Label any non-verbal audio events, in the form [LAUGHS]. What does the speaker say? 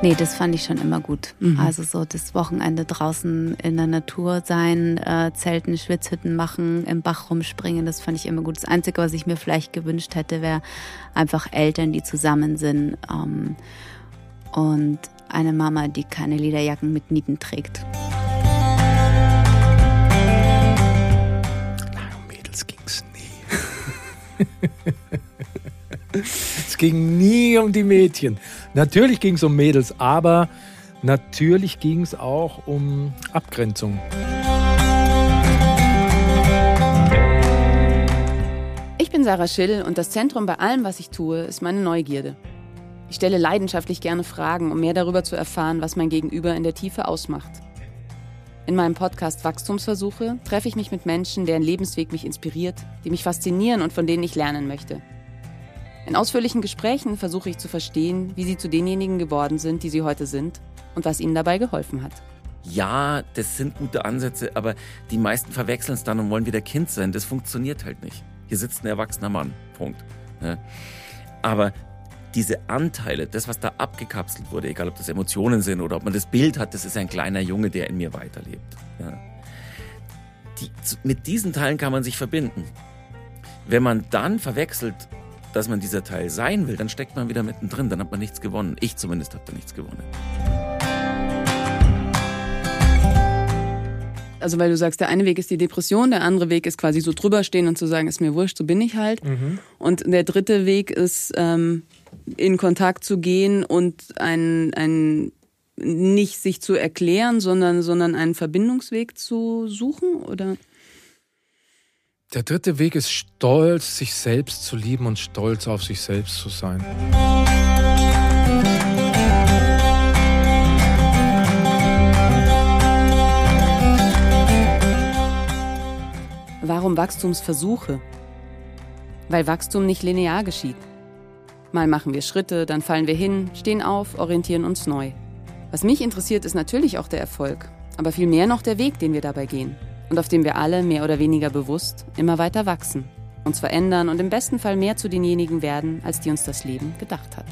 Nee, das fand ich schon immer gut. Mhm. Also so das Wochenende draußen in der Natur sein, äh, Zelten, Schwitzhütten machen, im Bach rumspringen, das fand ich immer gut. Das Einzige, was ich mir vielleicht gewünscht hätte, wäre einfach Eltern, die zusammen sind ähm, und eine Mama, die keine Lederjacken mit Nieten trägt. um Mädels ging's nie. [LAUGHS] es ging nie um die Mädchen. Natürlich ging es um Mädels, aber natürlich ging es auch um Abgrenzung. Ich bin Sarah Schill und das Zentrum bei allem, was ich tue, ist meine Neugierde. Ich stelle leidenschaftlich gerne Fragen, um mehr darüber zu erfahren, was mein Gegenüber in der Tiefe ausmacht. In meinem Podcast Wachstumsversuche treffe ich mich mit Menschen, deren Lebensweg mich inspiriert, die mich faszinieren und von denen ich lernen möchte. In ausführlichen Gesprächen versuche ich zu verstehen, wie sie zu denjenigen geworden sind, die sie heute sind und was ihnen dabei geholfen hat. Ja, das sind gute Ansätze, aber die meisten verwechseln es dann und wollen wieder Kind sein. Das funktioniert halt nicht. Hier sitzt ein erwachsener Mann. Punkt. Aber diese Anteile, das, was da abgekapselt wurde, egal ob das Emotionen sind oder ob man das Bild hat, das ist ein kleiner Junge, der in mir weiterlebt. Die, mit diesen Teilen kann man sich verbinden. Wenn man dann verwechselt, dass man dieser Teil sein will, dann steckt man wieder mittendrin, dann hat man nichts gewonnen. Ich zumindest habe da nichts gewonnen. Also weil du sagst, der eine Weg ist die Depression, der andere Weg ist quasi so drüber stehen und zu sagen, ist mir wurscht, so bin ich halt. Mhm. Und der dritte Weg ist ähm, in Kontakt zu gehen und ein, ein nicht sich zu erklären, sondern, sondern einen Verbindungsweg zu suchen, oder? Der dritte Weg ist stolz, sich selbst zu lieben und stolz auf sich selbst zu sein. Warum Wachstumsversuche? Weil Wachstum nicht linear geschieht. Mal machen wir Schritte, dann fallen wir hin, stehen auf, orientieren uns neu. Was mich interessiert, ist natürlich auch der Erfolg, aber vielmehr noch der Weg, den wir dabei gehen und auf dem wir alle mehr oder weniger bewusst immer weiter wachsen, uns verändern und im besten Fall mehr zu denjenigen werden, als die uns das Leben gedacht hat.